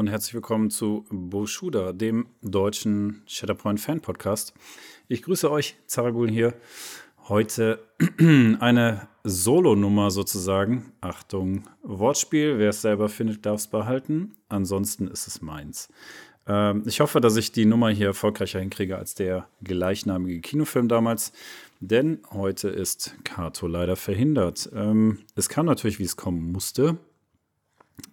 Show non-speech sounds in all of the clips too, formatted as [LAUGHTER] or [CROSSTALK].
und herzlich willkommen zu Boshuda, dem deutschen Shatterpoint Fan Podcast. Ich grüße euch, Zaragul hier. Heute [CLEARS THROAT] eine Solo-Nummer sozusagen. Achtung, Wortspiel. Wer es selber findet, darf es behalten. Ansonsten ist es meins. Ähm, ich hoffe, dass ich die Nummer hier erfolgreicher hinkriege als der gleichnamige Kinofilm damals. Denn heute ist Kato leider verhindert. Ähm, es kam natürlich, wie es kommen musste.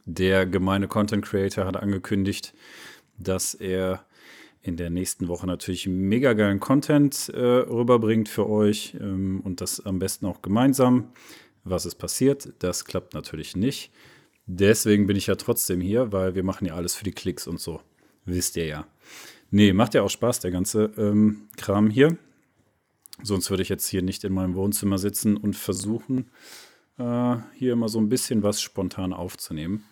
Der gemeine Content Creator hat angekündigt, dass er in der nächsten Woche natürlich mega geilen Content äh, rüberbringt für euch ähm, und das am besten auch gemeinsam. Was ist passiert? Das klappt natürlich nicht. Deswegen bin ich ja trotzdem hier, weil wir machen ja alles für die Klicks und so. Wisst ihr ja. Nee, macht ja auch Spaß, der ganze ähm, Kram hier. Sonst würde ich jetzt hier nicht in meinem Wohnzimmer sitzen und versuchen, hier immer so ein bisschen was spontan aufzunehmen.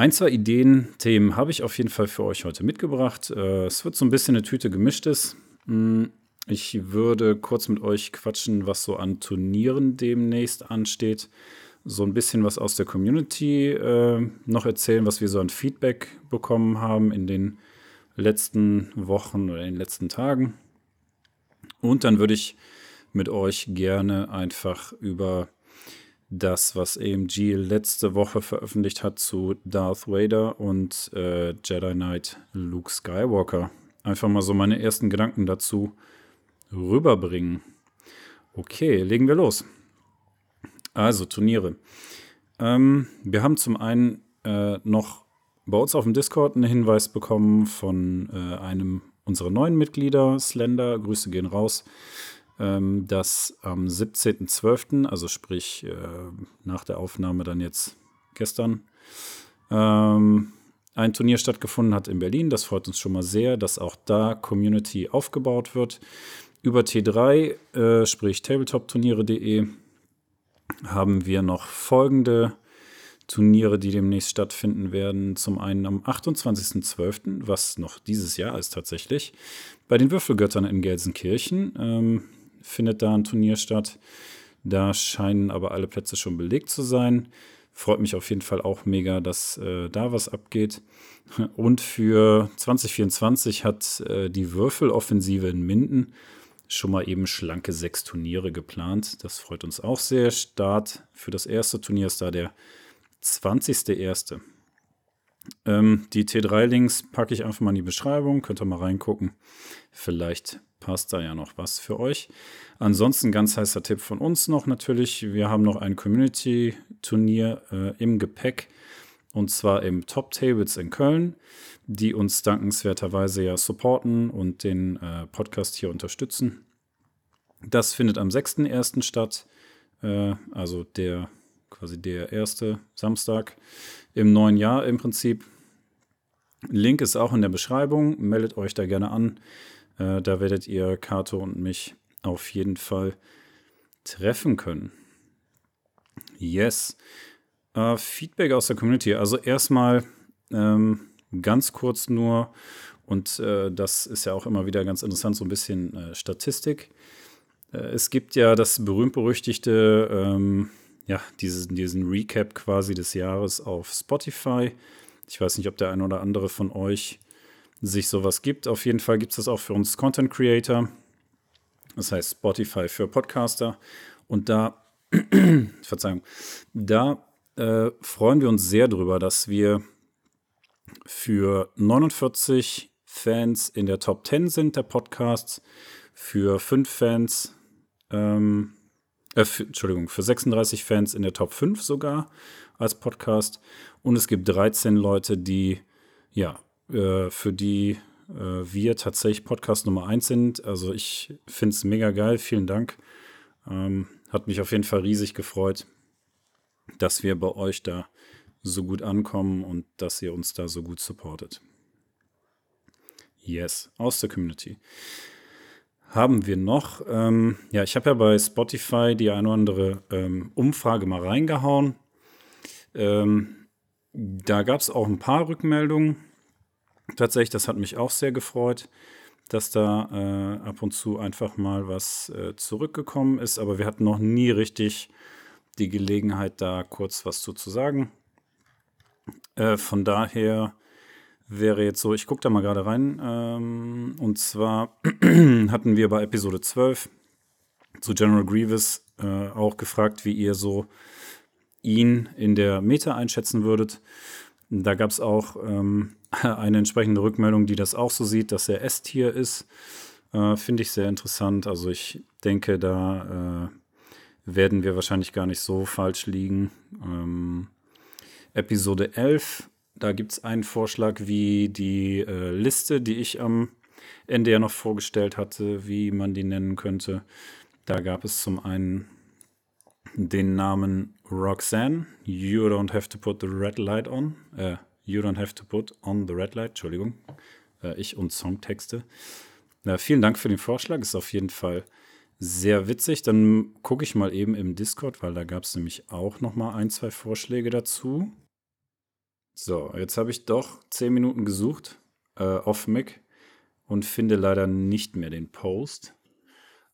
Ein, zwei Ideen, Themen habe ich auf jeden Fall für euch heute mitgebracht. Äh, es wird so ein bisschen eine Tüte gemischtes. Hm, ich würde kurz mit euch quatschen, was so an Turnieren demnächst ansteht. So ein bisschen was aus der Community äh, noch erzählen, was wir so an Feedback bekommen haben in den letzten Wochen oder in den letzten Tagen. Und dann würde ich mit euch gerne einfach über das, was AMG letzte Woche veröffentlicht hat zu Darth Vader und äh, Jedi Knight Luke Skywalker. Einfach mal so meine ersten Gedanken dazu rüberbringen. Okay, legen wir los. Also Turniere. Ähm, wir haben zum einen äh, noch bei uns auf dem Discord einen Hinweis bekommen von äh, einem unserer neuen Mitglieder, Slender. Grüße gehen raus ähm, dass am 17.12., also sprich äh, nach der Aufnahme dann jetzt gestern, ähm, ein Turnier stattgefunden hat in Berlin. Das freut uns schon mal sehr, dass auch da Community aufgebaut wird. Über T3, äh, sprich tabletopturniere.de, haben wir noch folgende Turniere, die demnächst stattfinden werden. Zum einen am 28.12., was noch dieses Jahr ist tatsächlich, bei den Würfelgöttern in Gelsenkirchen. Ähm, findet da ein Turnier statt. Da scheinen aber alle Plätze schon belegt zu sein. Freut mich auf jeden Fall auch mega, dass äh, da was abgeht. Und für 2024 hat äh, die Würfeloffensive in Minden schon mal eben schlanke sechs Turniere geplant. Das freut uns auch sehr. Start für das erste Turnier ist da der 20.01. Ähm, die T3-Links packe ich einfach mal in die Beschreibung. Könnt ihr mal reingucken. Vielleicht passt da ja noch was für euch. Ansonsten ganz heißer Tipp von uns noch natürlich. Wir haben noch ein Community-Turnier äh, im Gepäck und zwar im Top Tables in Köln, die uns dankenswerterweise ja supporten und den äh, Podcast hier unterstützen. Das findet am 6.1. statt, äh, also der quasi der erste Samstag im neuen Jahr im Prinzip. Link ist auch in der Beschreibung. Meldet euch da gerne an. Äh, da werdet ihr Kato und mich auf jeden Fall treffen können. Yes. Äh, Feedback aus der Community. Also erstmal ähm, ganz kurz nur, und äh, das ist ja auch immer wieder ganz interessant, so ein bisschen äh, Statistik. Äh, es gibt ja das berühmt-berüchtigte, ähm, ja, diesen, diesen Recap quasi des Jahres auf Spotify. Ich weiß nicht, ob der ein oder andere von euch sich sowas gibt. Auf jeden Fall gibt es das auch für uns Content Creator. Das heißt Spotify für Podcaster. Und da, [CLEARS THROAT] Verzeihung, da äh, freuen wir uns sehr drüber, dass wir für 49 Fans in der Top 10 sind der Podcasts, für 5 Fans, ähm, äh, für, Entschuldigung, für 36 Fans in der Top 5 sogar als Podcast. Und es gibt 13 Leute, die ja äh, für die äh, wir tatsächlich Podcast Nummer 1 sind. Also ich finde es mega geil. Vielen Dank. Ähm, hat mich auf jeden Fall riesig gefreut, dass wir bei euch da so gut ankommen und dass ihr uns da so gut supportet. Yes, aus der Community. Haben wir noch, ähm, ja, ich habe ja bei Spotify die eine oder andere ähm, Umfrage mal reingehauen. Ähm, da gab es auch ein paar Rückmeldungen tatsächlich, das hat mich auch sehr gefreut, dass da äh, ab und zu einfach mal was äh, zurückgekommen ist. Aber wir hatten noch nie richtig die Gelegenheit, da kurz was zu, zu sagen. Äh, von daher wäre jetzt so, ich gucke da mal gerade rein. Ähm, und zwar [CLEARS THROAT] hatten wir bei Episode 12 zu General Grievous äh, auch gefragt, wie ihr so ihn in der Meta einschätzen würdet. Da gab es auch ähm, [LAUGHS] eine entsprechende Rückmeldung, die das auch so sieht, dass er S-Tier ist. Äh, Finde ich sehr interessant. Also ich denke, da äh, werden wir wahrscheinlich gar nicht so falsch liegen. Ähm, Episode 11, da gibt es einen Vorschlag, wie die äh, Liste, die ich am Ende ja noch vorgestellt hatte, wie man die nennen könnte. Da gab es zum einen den Namen Roxanne. You don't have to put the red light on. Äh, you don't have to put on the red light. Entschuldigung. Äh, ich und Songtexte. Äh, vielen Dank für den Vorschlag. Ist auf jeden Fall sehr witzig. Dann gucke ich mal eben im Discord, weil da gab es nämlich auch noch mal ein, zwei Vorschläge dazu. So, jetzt habe ich doch zehn Minuten gesucht äh, auf Mac und finde leider nicht mehr den Post.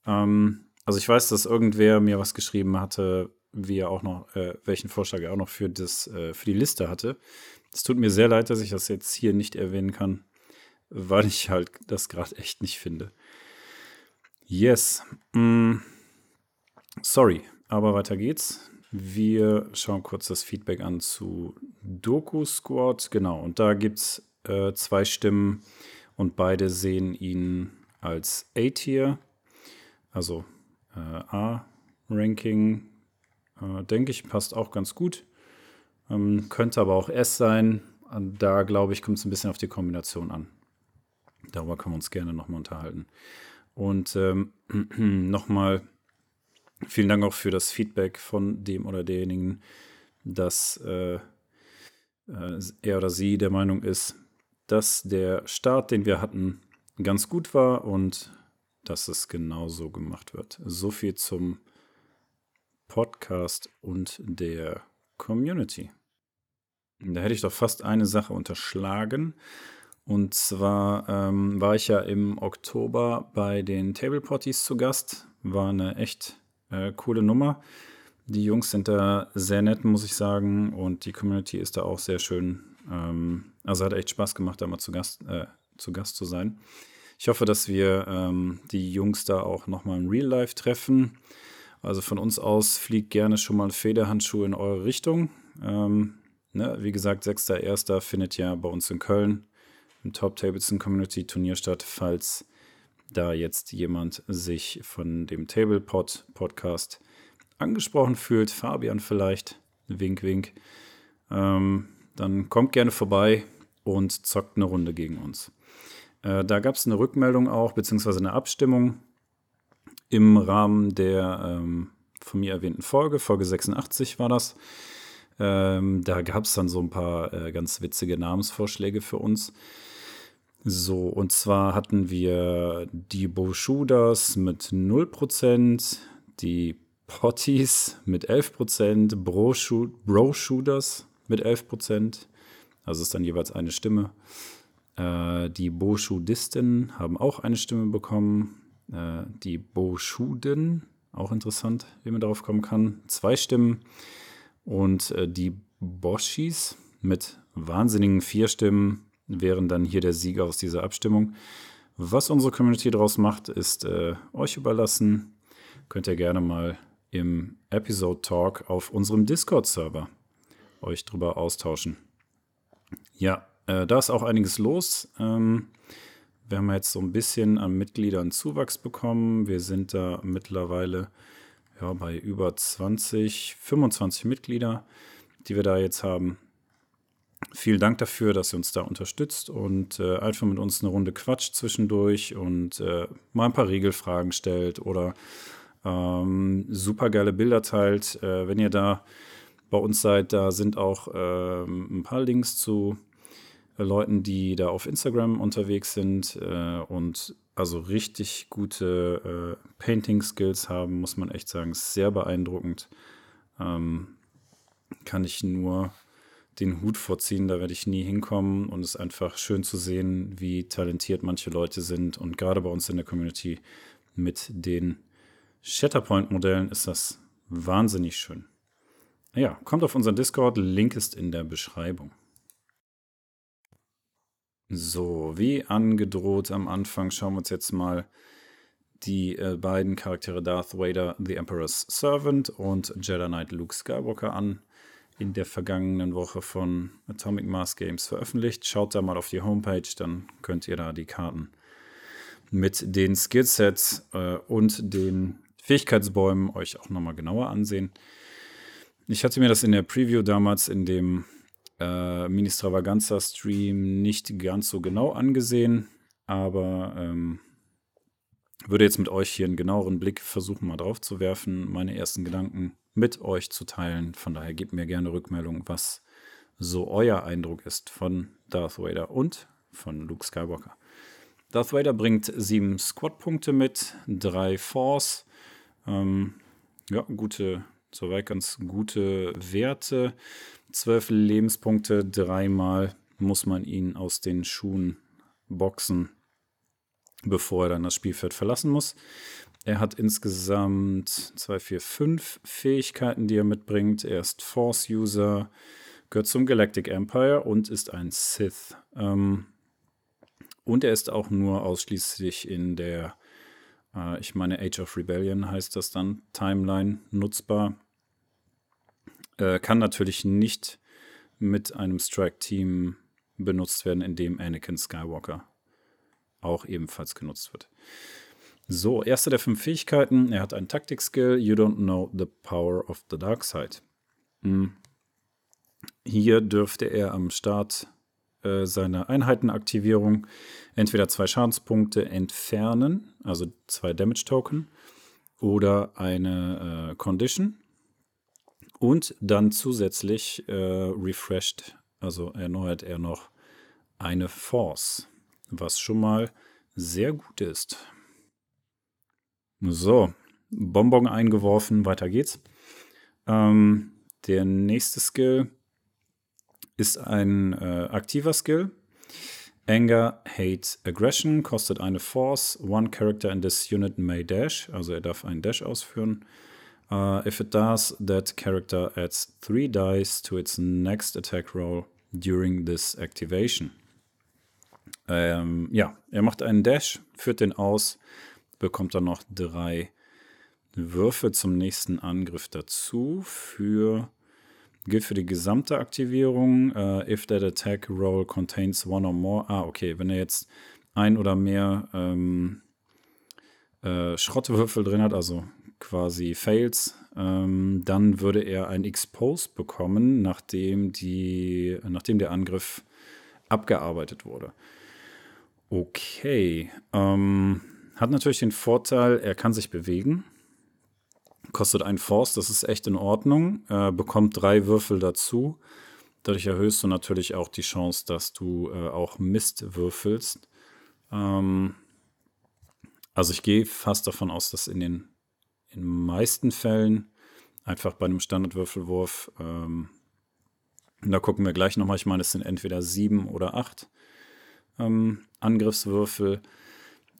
Ähm, also ich weiß, dass irgendwer mir was geschrieben hatte, wie er auch noch, äh, welchen Vorschlag er auch noch für, das, äh, für die Liste hatte. Es tut mir sehr leid, dass ich das jetzt hier nicht erwähnen kann, weil ich halt das gerade echt nicht finde. Yes. Mm. Sorry, aber weiter geht's. Wir schauen kurz das Feedback an zu Doku Squad. Genau, und da gibt es äh, zwei Stimmen und beide sehen ihn als A-Tier. Also äh, A-Ranking, äh, denke ich, passt auch ganz gut. Ähm, könnte aber auch S sein. Da, glaube ich, kommt es ein bisschen auf die Kombination an. Darüber können wir uns gerne nochmal unterhalten. Und ähm, [CLEARS THROAT] nochmal vielen Dank auch für das Feedback von dem oder derjenigen, dass äh, äh, er oder sie der Meinung ist, dass der Start, den wir hatten, ganz gut war und dass es genauso gemacht wird. So viel zum Podcast und der Community. Da hätte ich doch fast eine Sache unterschlagen. Und zwar ähm, war ich ja im Oktober bei den Table Potties zu Gast. War eine echt äh, coole Nummer. Die Jungs sind da sehr nett, muss ich sagen. Und die Community ist da auch sehr schön. Ähm, also hat echt Spaß gemacht, da mal zu Gast, äh, zu Gast zu sein. Ich hoffe, dass wir ähm, die Jungs da auch nochmal im Real Life treffen. Also von uns aus fliegt gerne schon mal Federhandschuhe in eure Richtung. Ähm, ne, wie gesagt, 6.1. findet ja bei uns in Köln im Top Tableton Community Turnier statt, falls da jetzt jemand sich von dem Tablepod Podcast angesprochen fühlt, Fabian vielleicht, wink, wink, ähm, dann kommt gerne vorbei und zockt eine Runde gegen uns. Äh, da gab es eine Rückmeldung auch, beziehungsweise eine Abstimmung im Rahmen der ähm, von mir erwähnten Folge, Folge 86 war das. Ähm, da gab es dann so ein paar äh, ganz witzige Namensvorschläge für uns. So, und zwar hatten wir die Boschudas mit 0%, die Potties mit 11%, Bro-Shooters mit 11%, also ist dann jeweils eine Stimme. Äh, die Boschudisten haben auch eine Stimme bekommen. Äh, die Boschuden, auch interessant, wie man darauf kommen kann, zwei Stimmen. Und äh, die Boschis mit wahnsinnigen vier Stimmen wären dann hier der Sieger aus dieser Abstimmung. Was unsere Community daraus macht, ist äh, euch überlassen. Könnt ihr gerne mal im Episode Talk auf unserem Discord-Server euch drüber austauschen. Ja, äh, da ist auch einiges los. Ähm, wir haben jetzt so ein bisschen an Mitgliedern Zuwachs bekommen. Wir sind da mittlerweile ja, bei über 20, 25 Mitglieder, die wir da jetzt haben. Vielen Dank dafür, dass ihr uns da unterstützt und äh, einfach mit uns eine Runde quatscht zwischendurch und äh, mal ein paar Regelfragen stellt oder ähm, super geile Bilder teilt. Äh, wenn ihr da bei uns seid, da sind auch ähm, ein paar Links zu Leuten, die da auf Instagram unterwegs sind äh, und also richtig gute äh, Painting-Skills haben, muss man echt sagen. Ist sehr beeindruckend. Ähm, kann ich nur den Hut vorziehen, da werde ich nie hinkommen und es ist einfach schön zu sehen, wie talentiert manche Leute sind und gerade bei uns in der Community mit den Shatterpoint-Modellen ist das wahnsinnig schön. Ja, kommt auf unseren Discord, Link ist in der Beschreibung. So, wie angedroht am Anfang schauen wir uns jetzt mal die äh, beiden Charaktere Darth Vader, The Emperor's Servant und Jedi Knight Luke Skywalker an. In der vergangenen Woche von Atomic Mass Games veröffentlicht. Schaut da mal auf die Homepage, dann könnt ihr da die Karten mit den Skillsets äh, und den Fähigkeitsbäumen euch auch nochmal genauer ansehen. Ich hatte mir das in der Preview damals in dem äh, Mini-Stravaganza-Stream nicht ganz so genau angesehen, aber ähm, würde jetzt mit euch hier einen genaueren Blick versuchen, mal drauf zu werfen, meine ersten Gedanken mit euch zu teilen. Von daher gebt mir gerne Rückmeldung, was so euer Eindruck ist von Darth Vader und von Luke Skywalker. Darth Vader bringt sieben Squad-Punkte mit, drei Force. Ähm, ja, gute, soweit ganz gute Werte. Zwölf Lebenspunkte, dreimal muss man ihn aus den Schuhen boxen, bevor er dann das Spielfeld verlassen muss. Er hat insgesamt 2, 4, 5 Fähigkeiten, die er mitbringt. Er ist Force-User, gehört zum Galactic Empire und ist ein Sith. Ähm, und er ist auch nur ausschließlich in der, äh, ich meine, Age of Rebellion heißt das dann, Timeline nutzbar. Äh, kann natürlich nicht mit einem Strike-Team benutzt werden, in dem Anakin Skywalker auch ebenfalls genutzt wird. So, erste der fünf Fähigkeiten. Er hat einen Taktik-Skill. You don't know the power of the dark side. Hm. Hier dürfte er am Start äh, seiner Einheitenaktivierung entweder zwei Schadenspunkte entfernen, also zwei Damage-Token, oder eine äh, Condition und dann zusätzlich äh, refreshed, also erneuert er noch eine Force, was schon mal sehr gut ist. So, Bonbon eingeworfen, weiter geht's. Ähm, der nächste Skill ist ein äh, aktiver Skill. Anger, Hate, Aggression kostet eine Force. One character in this unit may dash, also er darf einen Dash ausführen. Uh, if it does, that character adds three dice to its next attack roll during this activation. Ähm, ja, er macht einen Dash, führt den aus, bekommt dann noch drei Würfe zum nächsten Angriff dazu. Für gilt für die gesamte Aktivierung. Uh, if that attack roll contains one or more. Ah, okay, wenn er jetzt ein oder mehr ähm, äh, Schrottwürfel drin hat, also quasi Fails, ähm, dann würde er ein Expose bekommen, nachdem, die, nachdem der Angriff abgearbeitet wurde. Okay. Ähm, hat natürlich den Vorteil, er kann sich bewegen. Kostet ein Force, das ist echt in Ordnung. Äh, bekommt drei Würfel dazu. Dadurch erhöhst du natürlich auch die Chance, dass du äh, auch Mist würfelst. Ähm, also ich gehe fast davon aus, dass in den in meisten Fällen einfach bei einem Standardwürfelwurf, ähm, da gucken wir gleich nochmal, ich meine, es sind entweder sieben oder acht ähm, Angriffswürfel,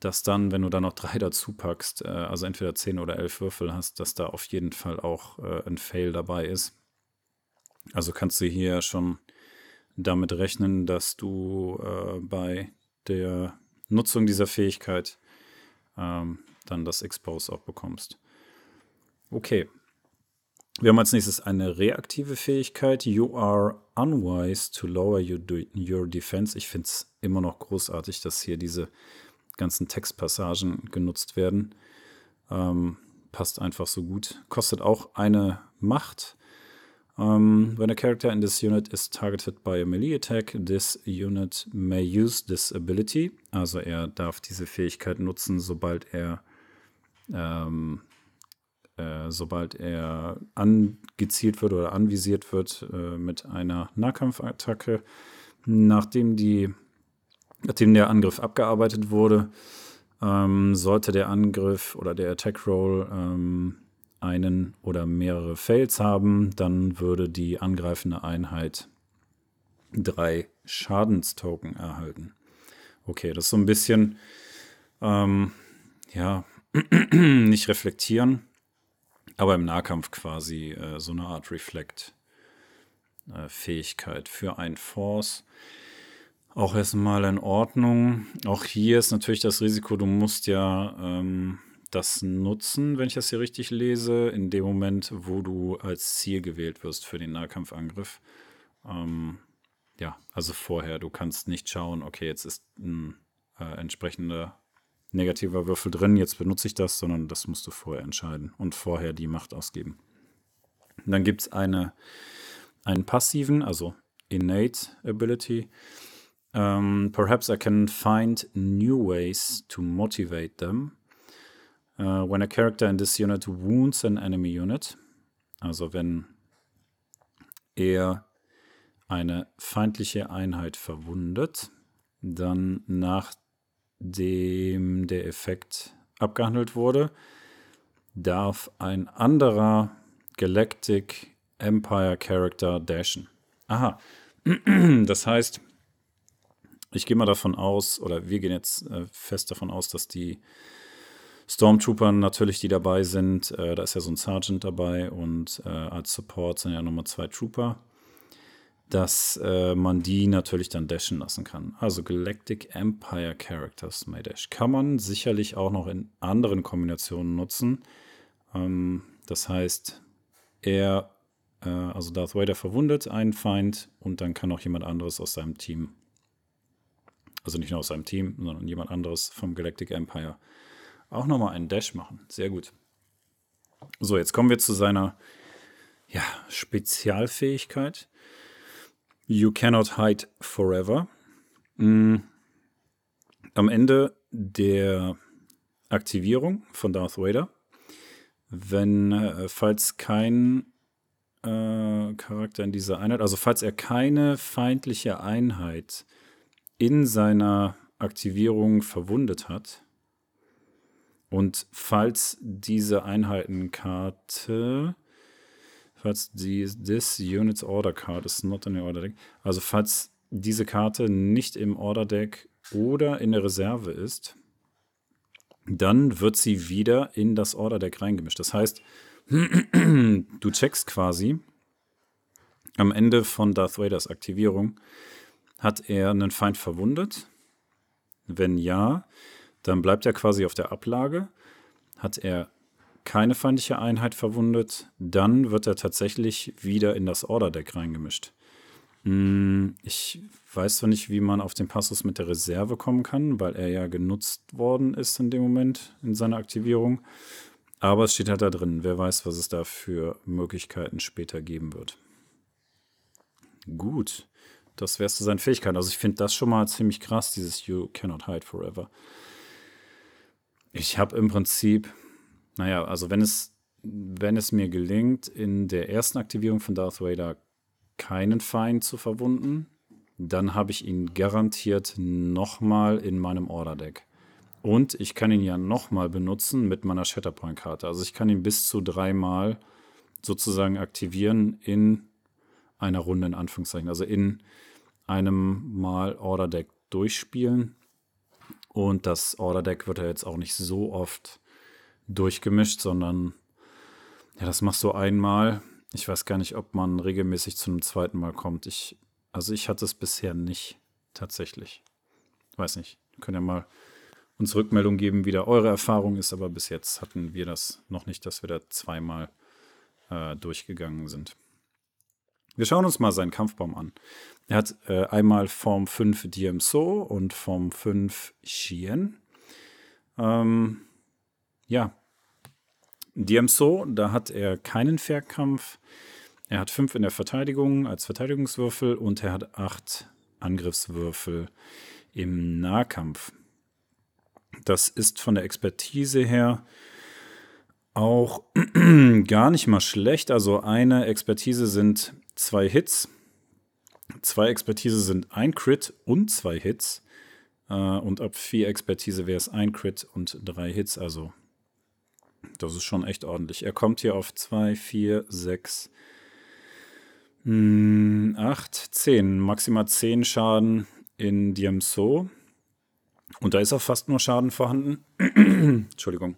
dass dann, wenn du da noch drei [LAUGHS] dazu packst, äh, also entweder zehn oder elf Würfel hast, dass da auf jeden Fall auch äh, ein Fail dabei ist. Also kannst du hier schon damit rechnen, dass du äh, bei der Nutzung dieser Fähigkeit ähm, dann das Expose auch bekommst. Okay. Wir haben als nächstes eine reaktive Fähigkeit. You are unwise to lower your, your defense. Ich finde es immer noch großartig, dass hier diese ganzen Textpassagen genutzt werden. Ähm, passt einfach so gut. Kostet auch eine Macht. Um, when a character in this unit is targeted by a melee attack, this unit may use this ability. Also er darf diese Fähigkeit nutzen, sobald er ähm, äh, sobald er angezielt wird oder anvisiert wird äh, mit einer Nahkampfattacke. Nachdem, die, nachdem der Angriff abgearbeitet wurde, ähm, sollte der Angriff oder der Attack Roll ähm, einen oder mehrere Fails haben, dann würde die angreifende Einheit drei Schadenstoken erhalten. Okay, das ist so ein bisschen, ähm, ja, [CLEARS THROAT] nicht reflektieren, aber im Nahkampf quasi äh, so eine Art Reflect-Fähigkeit äh, für ein Force. Auch erstmal in Ordnung. Auch hier ist natürlich das Risiko, du musst ja ähm, das nutzen, wenn ich das hier richtig lese, in dem Moment, wo du als Ziel gewählt wirst für den Nahkampfangriff. Ähm, ja, also vorher, du kannst nicht schauen, okay, jetzt ist ein äh, entsprechender negativer Würfel drin, jetzt benutze ich das, sondern das musst du vorher entscheiden und vorher die Macht ausgeben. Dann gibt es eine, einen passiven, also innate Ability. Um, perhaps I can find new ways to motivate them. Uh, when a character in this unit wounds an enemy unit, also wenn er eine feindliche Einheit verwundet, dann nachdem der Effekt abgehandelt wurde, darf ein anderer Galactic Empire Character dashen. Aha, [CLEARS THROAT] das heißt, ich gehe mal davon aus, oder wir gehen jetzt äh, fest davon aus, dass die Stormtrooper natürlich, die dabei sind, äh, da ist ja so ein Sergeant dabei und äh, als Support sind ja nochmal zwei Trooper, dass äh, man die natürlich dann dashen lassen kann. Also Galactic Empire Characters may dash. Kann man sicherlich auch noch in anderen Kombinationen nutzen. Ähm, das heißt, er, äh, also Darth Vader verwundet einen Feind und dann kann auch jemand anderes aus seinem Team also nicht nur aus seinem Team, sondern jemand anderes vom Galactic Empire, auch nochmal einen Dash machen. Sehr gut. So, jetzt kommen wir zu seiner ja, Spezialfähigkeit. You cannot hide forever. Mhm. Am Ende der Aktivierung von Darth Vader, wenn, äh, falls kein äh, Charakter in dieser Einheit, also falls er keine feindliche Einheit in seiner Aktivierung verwundet hat. Und falls diese Einheitenkarte, falls die this unit's order card is not in the order deck, also falls diese Karte nicht im Order Deck oder in der Reserve ist, dann wird sie wieder in das Order Deck reingemischt. Das heißt, [CLEARS THROAT] du checkst quasi am Ende von Darth Vaders Aktivierung, hat er einen Feind verwundet? Wenn ja, dann bleibt er quasi auf der Ablage. Hat er keine feindliche Einheit verwundet, dann wird er tatsächlich wieder in das Order-Deck reingemischt. Hm, ich weiß zwar nicht, wie man auf den Passus mit der Reserve kommen kann, weil er ja genutzt worden ist in dem Moment in seiner Aktivierung. Aber es steht halt da drin. Wer weiß, was es da für Möglichkeiten später geben wird. Gut. Das wärst du seine Fähigkeit. Also ich finde das schon mal ziemlich krass, dieses You cannot hide forever. Ich habe im Prinzip, naja, also wenn es, wenn es mir gelingt, in der ersten Aktivierung von Darth Vader keinen Feind zu verwunden, dann habe ich ihn garantiert nochmal in meinem Order-Deck. Und ich kann ihn ja nochmal benutzen mit meiner Shatterpoint-Karte. Also ich kann ihn bis zu dreimal sozusagen aktivieren in einer Runde in Anführungszeichen. Also in einem Mal Order Deck durchspielen. Und das Order Deck wird ja jetzt auch nicht so oft durchgemischt, sondern ja, das machst du einmal. Ich weiß gar nicht, ob man regelmäßig zu einem zweiten Mal kommt. Ich, also ich hatte es bisher nicht tatsächlich. Weiß nicht. Wir können ja mal uns Rückmeldung geben, wie da eure Erfahrung ist, aber bis jetzt hatten wir das noch nicht, dass wir da zweimal äh, durchgegangen sind. Wir schauen uns mal seinen Kampfbaum an. Er hat äh, einmal Form 5 DMSO und Form 5 Xien. Ähm, ja, DMSO, da hat er keinen Fernkampf. Er hat 5 in der Verteidigung als Verteidigungswürfel und er hat 8 Angriffswürfel im Nahkampf. Das ist von der Expertise her auch [CLEARS THROAT] gar nicht mal schlecht. Also eine Expertise sind zwei Hits. Zwei Expertise sind ein Crit und zwei Hits. Äh, und ab vier Expertise wäre es ein Crit und drei Hits. Also, das ist schon echt ordentlich. Er kommt hier auf zwei, vier, sechs, hm, acht, zehn. Maximal zehn Schaden in Diamso. Und da ist auch fast nur Schaden vorhanden. [CLEARS THROAT] Entschuldigung.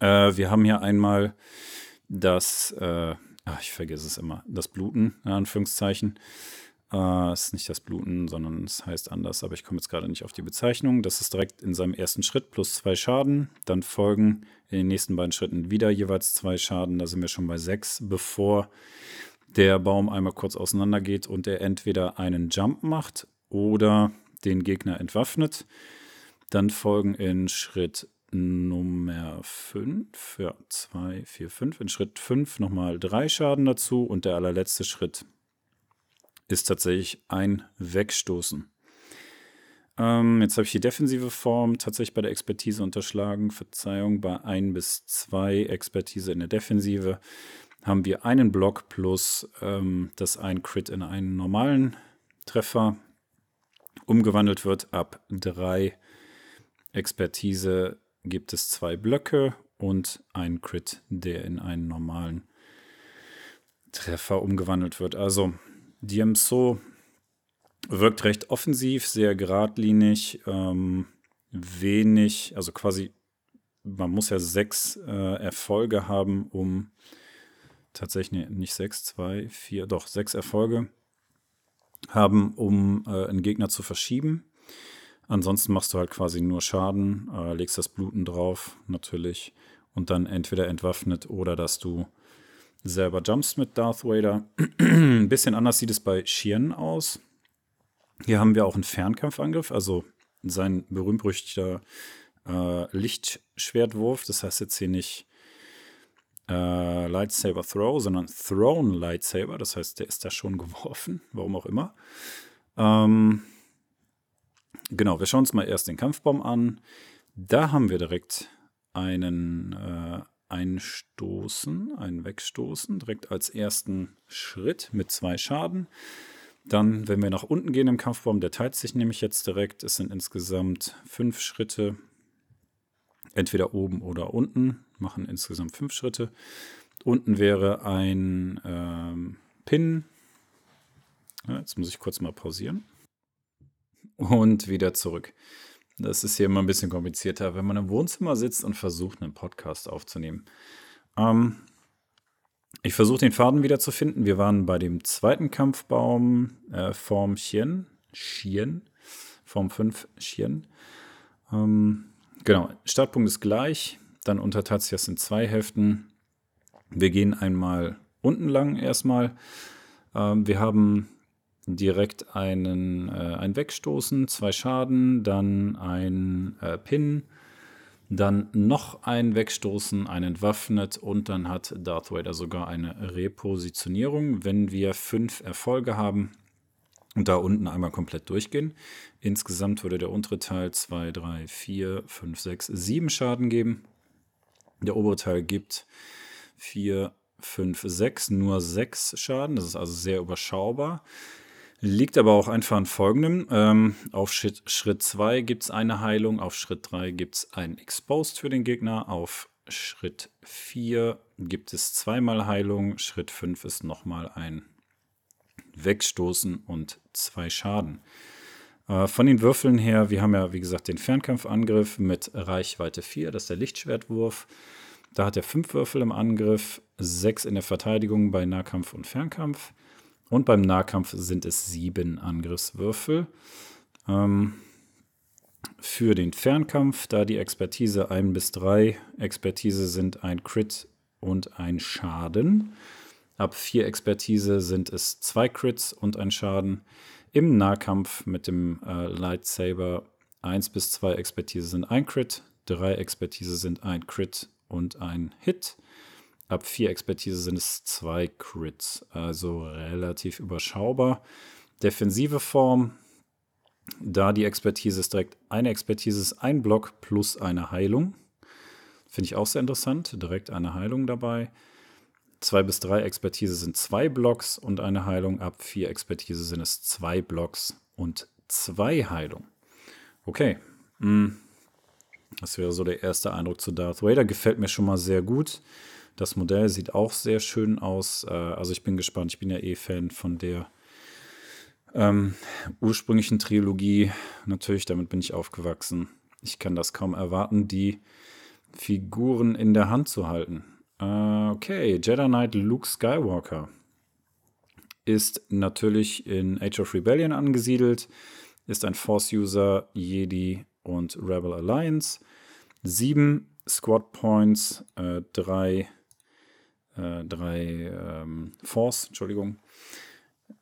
Äh, wir haben hier einmal das äh, ach, ich vergesse es immer, das Bluten, in Anführungszeichen. Äh, ist nicht das Bluten, sondern es heißt anders, aber ich komme jetzt gerade nicht auf die Bezeichnung. Das ist direkt in seinem ersten Schritt plus zwei Schaden. Dann folgen in den nächsten beiden Schritten wieder jeweils zwei Schaden. Da sind wir schon bei sechs, bevor der Baum einmal kurz auseinander geht und er entweder einen Jump macht oder den Gegner entwaffnet. Dann folgen in Schritt Nummer 5, ja, 2, 4, 5. In Schritt 5 nochmal drei Schaden dazu und der allerletzte Schritt ist tatsächlich ein Wegstoßen. Ähm, jetzt habe ich die defensive Form tatsächlich bei der Expertise unterschlagen. Verzeihung, bei 1 bis 2 Expertise in der Defensive haben wir einen Block plus ähm, dass ein Crit in einen normalen Treffer umgewandelt wird. Ab 3 Expertise gibt es zwei Blöcke und ein Crit, der in einen normalen Treffer umgewandelt wird. Also DMSO wirkt recht offensiv, sehr geradlinig, ähm, wenig, also quasi, man muss ja sechs äh, Erfolge haben, um tatsächlich nicht sechs, zwei, vier, doch sechs Erfolge haben, um äh, einen Gegner zu verschieben. Ansonsten machst du halt quasi nur Schaden, äh, legst das Bluten drauf, natürlich, und dann entweder entwaffnet oder dass du selber jumpst mit Darth Vader. Ein bisschen anders sieht es bei Shien aus. Hier haben wir auch einen Fernkampfangriff, also sein berühmt-berüchtigter äh, Lichtschwertwurf. Das heißt jetzt hier nicht äh, Lightsaber Throw, sondern Thrown Lightsaber. Das heißt, der ist da schon geworfen, warum auch immer. Ähm, genau, wir schauen uns mal erst den Kampfbaum an. Da haben wir direkt einen äh, Einstoßen, ein Wegstoßen, direkt als ersten Schritt mit zwei Schaden. Dann, wenn wir nach unten gehen im Kampfbaum, der teilt sich nämlich jetzt direkt. Es sind insgesamt fünf Schritte, entweder oben oder unten, machen insgesamt fünf Schritte. Unten wäre ein ähm, Pin. Ja, jetzt muss ich kurz mal pausieren. Und wieder zurück. Das ist hier immer ein bisschen komplizierter, wenn man im Wohnzimmer sitzt und versucht, einen Podcast aufzunehmen. Ähm, ich versuche den Faden wieder zu finden. Wir waren bei dem zweiten Kampfbaum, äh, Form Chien. Chien. Form 5 Chien. Ähm, genau, Startpunkt ist gleich. Dann unterteilt sich das in zwei Hälften. Wir gehen einmal unten lang erstmal. Ähm, wir haben direkt einen, äh, ein Wegstoßen, zwei Schaden, dann ein äh, Pin, dann noch ein Wegstoßen, ein Entwaffnet und dann hat Darth Vader sogar eine Repositionierung, wenn wir fünf Erfolge haben und da unten einmal komplett durchgehen. Insgesamt würde der untere Teil 2, 3, 4, 5, 6, 7 Schaden geben. Der obere Teil gibt 4, 5, 6, nur 6 Schaden. Das ist also sehr überschaubar. Liegt aber auch einfach an folgendem. Ähm, auf Schritt 2 gibt es eine Heilung, auf Schritt 3 gibt es ein Exposed für den Gegner, auf Schritt 4 gibt es zweimal Heilung, Schritt 5 ist nochmal ein Wegstoßen und zwei Schaden. Äh, von den Würfeln her, wir haben ja wie gesagt den Fernkampfangriff mit Reichweite 4, das ist der Lichtschwertwurf. Da hat er 5 Würfel im Angriff, 6 in der Verteidigung bei Nahkampf und Fernkampf. Und beim Nahkampf sind es sieben Angriffswürfel. Ähm, für den Fernkampf, da die Expertise 1 bis 3 Expertise sind ein Crit und ein Schaden. Ab 4 Expertise sind es zwei Crits und ein Schaden. Im Nahkampf mit dem äh, Lightsaber 1 bis 2 Expertise sind ein Crit, 3 Expertise sind ein Crit und ein Hit. Ab 4 Expertise sind es zwei Crits, also relativ überschaubar. Defensive Form, da die Expertise ist direkt eine Expertise ist ein Block plus eine Heilung. Finde ich auch sehr interessant, direkt eine Heilung dabei. 2 bis 3 Expertise sind zwei Blocks und eine Heilung. Ab 4 Expertise sind es zwei Blocks und zwei Heilung. Okay. Hm. Das wäre so der erste Eindruck zu Darth Vader. Gefällt mir schon mal sehr gut. Das Modell sieht auch sehr schön aus. Äh, also ich bin gespannt. Ich bin ja eh Fan von der ähm, ursprünglichen Trilogie. Natürlich, damit bin ich aufgewachsen. Ich kann das kaum erwarten, die Figuren in der Hand zu halten. Äh, okay, Jedi Knight Luke Skywalker. ist natürlich in Age of Rebellion angesiedelt, ist ein Force-User, Jedi und Rebel Alliance. Sieben Squad Points, äh, drei, äh, drei ähm, Force, Entschuldigung.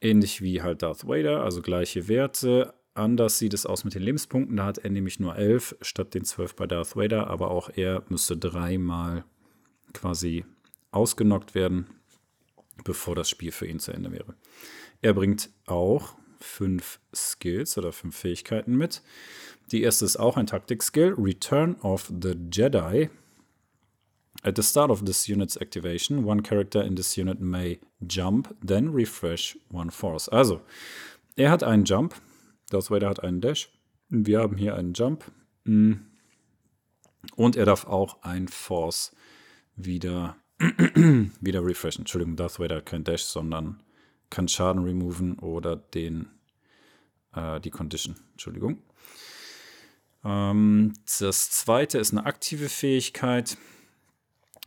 Ähnlich wie halt Darth Vader, also gleiche Werte. Anders sieht es aus mit den Lebenspunkten. Da hat er nämlich nur elf statt den zwölf bei Darth Vader, aber auch er müsste dreimal quasi ausgenockt werden, bevor das Spiel für ihn zu Ende wäre. Er bringt auch fünf Skills oder fünf Fähigkeiten mit. Die erste ist auch ein Taktik-Skill, Return of the Jedi. At the start of this unit's activation, one character in this unit may jump, then refresh one force. Also, er hat einen Jump, Darth Vader hat einen Dash, wir haben hier einen Jump mm. und er darf auch ein Force wieder, [CLEARS THROAT] wieder refreshen. Entschuldigung, Darth Vader hat kein Dash, sondern kann Schaden removen oder den, äh, die Condition. Entschuldigung. Ähm, das zweite ist eine aktive Fähigkeit.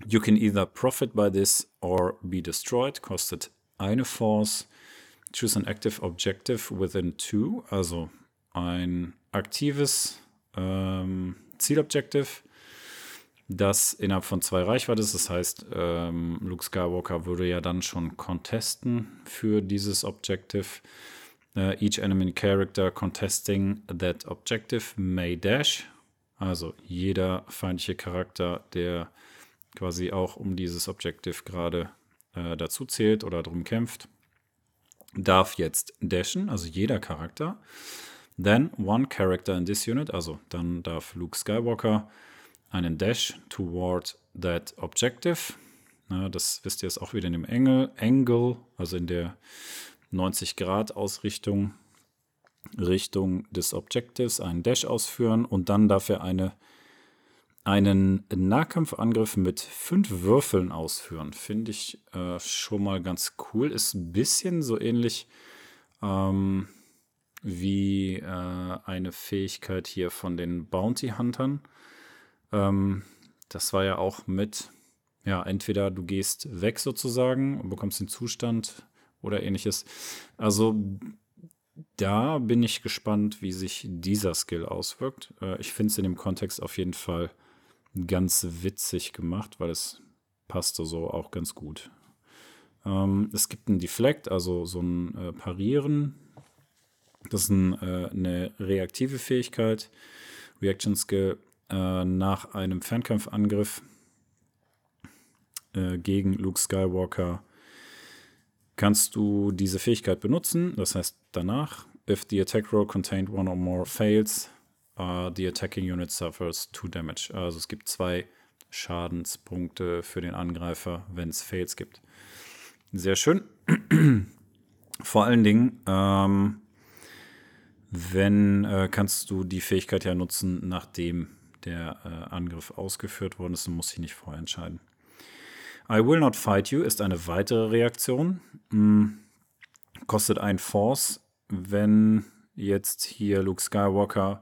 You can either profit by this or be destroyed. Kostet eine Force. Choose an active objective within two. Also ein aktives ähm, Zielobjective, das innerhalb von zwei Reichweite ist. Das heißt, ähm, Luke Skywalker würde ja dann schon contesten für dieses Objective. Uh, each enemy character contesting that objective may dash. Also jeder feindliche Charakter, der quasi auch um dieses Objective gerade äh, dazu zählt oder darum kämpft, darf jetzt dashen, also jeder Charakter. Then one character in this unit, also dann darf Luke Skywalker einen Dash toward that objective. Na, das wisst ihr jetzt auch wieder in dem Engel, Angle, also in der 90 Grad Ausrichtung Richtung des Objectives einen Dash ausführen und dann darf er eine, einen Nahkampfangriff mit fünf Würfeln ausführen. Finde ich äh, schon mal ganz cool. Ist ein bisschen so ähnlich ähm, wie äh, eine Fähigkeit hier von den Bounty Huntern. Ähm, das war ja auch mit, ja, entweder du gehst weg sozusagen und bekommst den Zustand oder ähnliches. Also da bin ich gespannt, wie sich dieser Skill auswirkt. Äh, ich finde es in dem Kontext auf jeden Fall ganz witzig gemacht, weil es passte so auch ganz gut. Ähm, es gibt ein Deflect, also so ein äh, Parieren. Das ist ein, äh, eine reaktive Fähigkeit. Reaction Skill äh, nach einem Fernkampfangriff äh, gegen Luke Skywalker kannst du diese Fähigkeit benutzen. Das heißt, danach, if the attack roll contained one or more fails, uh, the attacking unit suffers two damage. Also es gibt zwei Schadenspunkte für den Angreifer, wenn es Fails gibt. Sehr schön. [CLEARS THROAT] Vor allen Dingen, ähm, wenn äh, kannst du die Fähigkeit ja nutzen, nachdem der äh, Angriff ausgeführt worden ist und muss sich nicht vorher entscheiden. I will not fight you ist eine weitere Reaktion. Hm, kostet ein Force, wenn jetzt hier Luke Skywalker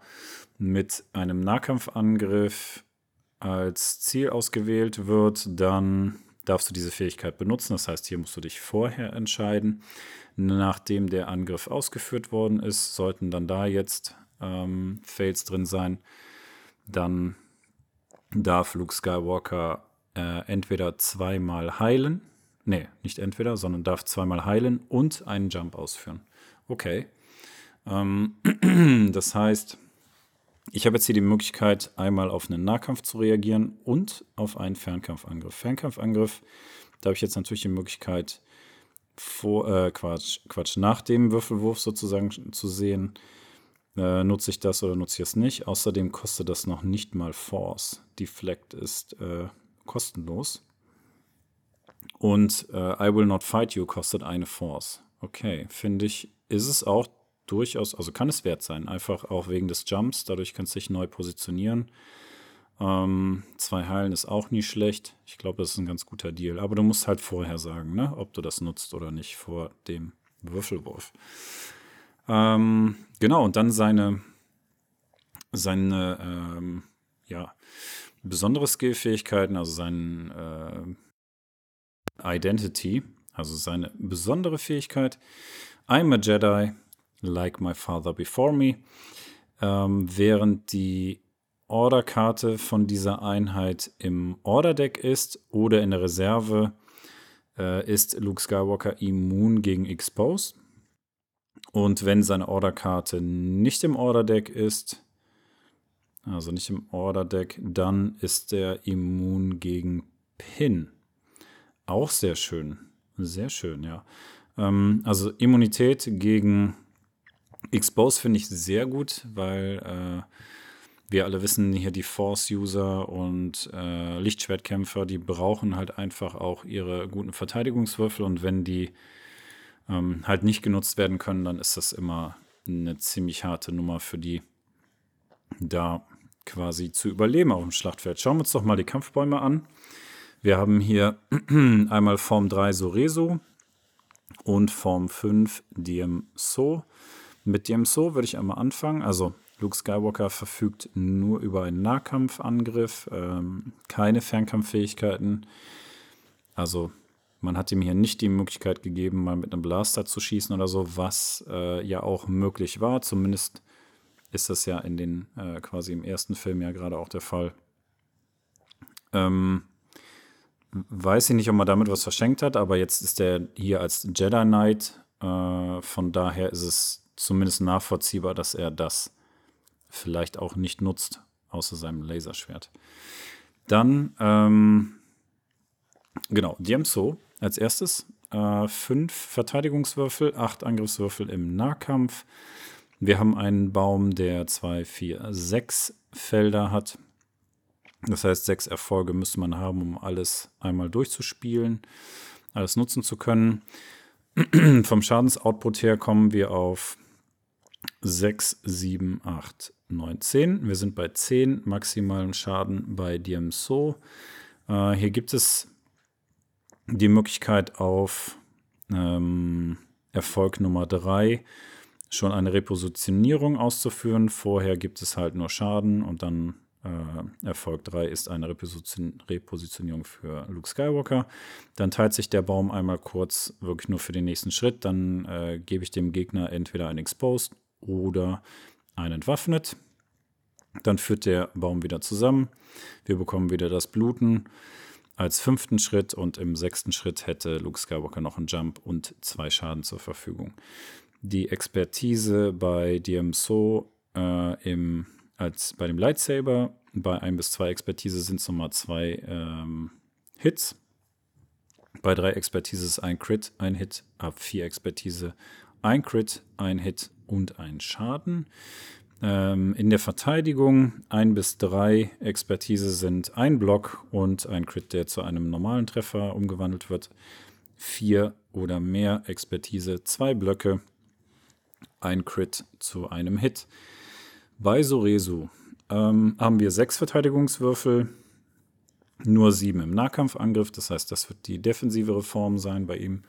mit einem Nahkampfangriff als Ziel ausgewählt wird, dann darfst du diese Fähigkeit benutzen. Das heißt, hier musst du dich vorher entscheiden. Nachdem der Angriff ausgeführt worden ist, sollten dann da jetzt ähm, Fails drin sein. Dann darf Luke Skywalker äh, entweder zweimal heilen. Nee, nicht entweder, sondern darf zweimal heilen und einen Jump ausführen. Okay. Ähm, [CLEARS THROAT] das heißt, ich habe jetzt hier die Möglichkeit, einmal auf einen Nahkampf zu reagieren und auf einen Fernkampfangriff. Fernkampfangriff, da habe ich jetzt natürlich die Möglichkeit, vor, äh, Quatsch, Quatsch, nach dem Würfelwurf sozusagen zu sehen, äh, nutze ich das oder nutze ich es nicht. Außerdem kostet das noch nicht mal Force. Deflect ist äh, kostenlos. Und äh, I Will Not Fight You kostet eine Force. Okay, finde ich, ist es auch durchaus, also kann es wert sein, einfach auch wegen des Jumps, dadurch kannst du dich neu positionieren. Ähm, zwei Heilen ist auch nie schlecht. Ich glaube, das ist ein ganz guter Deal. Aber du musst halt vorher sagen, ne, ob du das nutzt oder nicht vor dem Würfelwurf. Ähm, genau, und dann seine, seine ähm, ja, besondere Skillfähigkeiten, also sein äh, Identity, Also seine besondere Fähigkeit. I'm a Jedi, like my father before me. Ähm, während die Order-Karte von dieser Einheit im Order-Deck ist oder in der Reserve, äh, ist Luke Skywalker immun gegen Expose. Und wenn seine Order-Karte nicht im Order-Deck ist, also nicht im Order-Deck, dann ist er immun gegen Pin. Auch sehr schön. Sehr schön, ja. Ähm, also Immunität gegen Expose finde ich sehr gut, weil äh, wir alle wissen, hier die Force-User und äh, Lichtschwertkämpfer, die brauchen halt einfach auch ihre guten Verteidigungswürfel und wenn die ähm, halt nicht genutzt werden können, dann ist das immer eine ziemlich harte Nummer für die, da quasi zu überleben auf dem Schlachtfeld. Schauen wir uns doch mal die Kampfbäume an. Wir haben hier [CLEARS THROAT] einmal Form 3 Soreso und Form 5 DMSO. Mit DMSO würde ich einmal anfangen. Also Luke Skywalker verfügt nur über einen Nahkampfangriff, ähm, keine Fernkampffähigkeiten. Also man hat ihm hier nicht die Möglichkeit gegeben, mal mit einem Blaster zu schießen oder so, was äh, ja auch möglich war. Zumindest ist das ja in den äh, quasi im ersten Film ja gerade auch der Fall. Ähm, weiß ich nicht, ob man damit was verschenkt hat, aber jetzt ist er hier als Jedi Knight. Äh, von daher ist es zumindest nachvollziehbar, dass er das vielleicht auch nicht nutzt, außer seinem Laserschwert. Dann, ähm, genau, Diemso als erstes. Äh, fünf Verteidigungswürfel, acht Angriffswürfel im Nahkampf. Wir haben einen Baum, der zwei, vier, sechs Felder hat. Das heißt, sechs Erfolge müsste man haben, um alles einmal durchzuspielen, alles nutzen zu können. [CLEARS THROAT] Vom Schadensoutput her kommen wir auf 6, 7, 8, 9, 10. Wir sind bei 10 maximalen Schaden bei DMSO. Äh, hier gibt es die Möglichkeit auf ähm, Erfolg Nummer 3 schon eine Repositionierung auszuführen. Vorher gibt es halt nur Schaden und dann äh, Erfolg 3 ist eine Reposition Repositionierung für Luke Skywalker. Dann teilt sich der Baum einmal kurz wirklich nur für den nächsten Schritt. Dann äh, gebe ich dem Gegner entweder ein Exposed oder ein Entwaffnet. Dann führt der Baum wieder zusammen. Wir bekommen wieder das Bluten als fünften Schritt und im sechsten Schritt hätte Luke Skywalker noch einen Jump und zwei Schaden zur Verfügung. Die Expertise bei DMSO äh, im, als bei dem Lightsaber, bei ein bis zwei Expertise sind es nochmal zwei ähm, Hits. Bei drei Expertise ist ein Crit, ein Hit, ab vier Expertise ein Crit, ein Hit und ein Schaden. Ähm, in der Verteidigung ein bis drei Expertise sind ein Block und ein Crit, der zu einem normalen Treffer umgewandelt wird. Vier oder mehr Expertise, zwei Blöcke, ein Crit zu einem Hit. Bei Soresu ähm, haben wir sechs Verteidigungswürfel, nur sieben im Nahkampfangriff. Das heißt, das wird die defensivere Form sein bei ihm.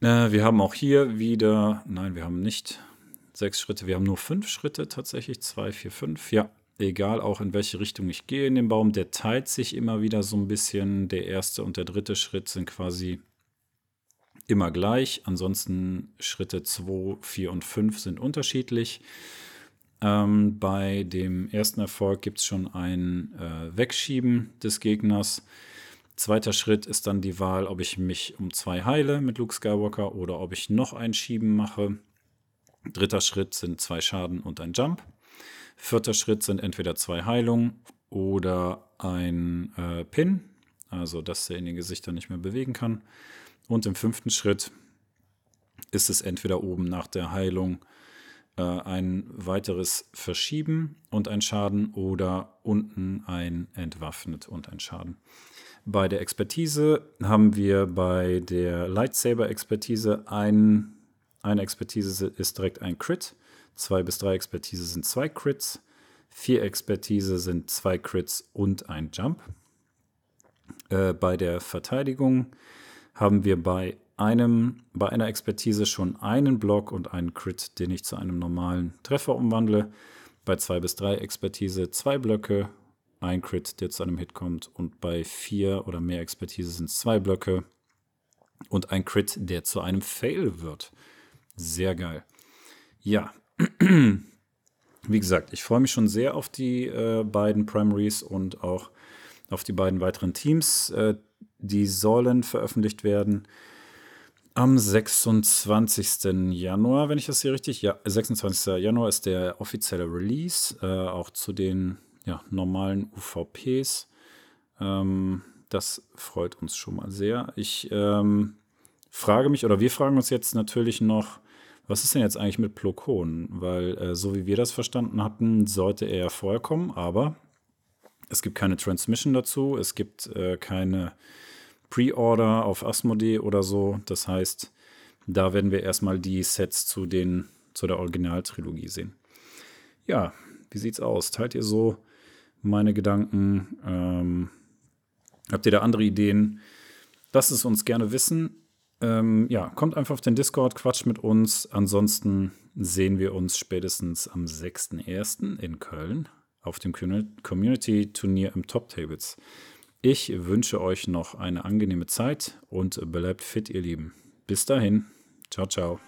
Äh, wir haben auch hier wieder, nein, wir haben nicht sechs Schritte, wir haben nur fünf Schritte tatsächlich, zwei, vier, fünf. Ja, egal auch in welche Richtung ich gehe in dem Baum, der teilt sich immer wieder so ein bisschen. Der erste und der dritte Schritt sind quasi immer gleich. Ansonsten Schritte 2, 4 und 5 sind unterschiedlich. Ähm, bei dem ersten Erfolg gibt es schon ein äh, Wegschieben des Gegners. Zweiter Schritt ist dann die Wahl, ob ich mich um zwei heile mit Luke Skywalker oder ob ich noch ein Schieben mache. Dritter Schritt sind zwei Schaden und ein Jump. Vierter Schritt sind entweder zwei Heilungen oder ein äh, Pin, also dass derjenige sich dann nicht mehr bewegen kann. Und im fünften Schritt ist es entweder oben nach der Heilung äh, ein weiteres Verschieben und ein Schaden oder unten ein Entwaffnet und ein Schaden. Bei der Expertise haben wir bei der Lightsaber-Expertise ein, eine Expertise ist direkt ein Crit, zwei bis drei Expertise sind zwei Crits, vier Expertise sind zwei Crits und ein Jump. Äh, bei der Verteidigung haben wir bei einem, bei einer Expertise schon einen Block und einen Crit, den ich zu einem normalen Treffer umwandle. Bei zwei bis drei Expertise zwei Blöcke ein Crit, der zu einem Hit kommt. Und bei vier oder mehr Expertise sind es zwei Blöcke, und ein Crit, der zu einem Fail wird. Sehr geil. Ja, [CLEARS THROAT] wie gesagt, ich freue mich schon sehr auf die äh, beiden Primaries und auch auf die beiden weiteren Teams. Äh, die sollen veröffentlicht werden am 26. Januar, wenn ich das hier richtig. Ja, 26. Januar ist der offizielle Release, äh, auch zu den ja, normalen UVPs. Ähm, das freut uns schon mal sehr. Ich ähm, frage mich, oder wir fragen uns jetzt natürlich noch, was ist denn jetzt eigentlich mit Plokon? Weil, äh, so wie wir das verstanden hatten, sollte er vorher kommen, aber es gibt keine Transmission dazu, es gibt äh, keine Pre-Order auf Asmodee oder so. Das heißt, da werden wir erstmal die Sets zu, den, zu der Originaltrilogie sehen. Ja, wie sieht's aus? Teilt ihr so meine Gedanken? Ähm, habt ihr da andere Ideen? Lasst es uns gerne wissen. Ähm, ja, kommt einfach auf den Discord, quatscht mit uns. Ansonsten sehen wir uns spätestens am 6.1. in Köln auf dem Community-Turnier im Top Tables. Ich wünsche euch noch eine angenehme Zeit und bleibt fit, ihr Lieben. Bis dahin. Ciao, ciao.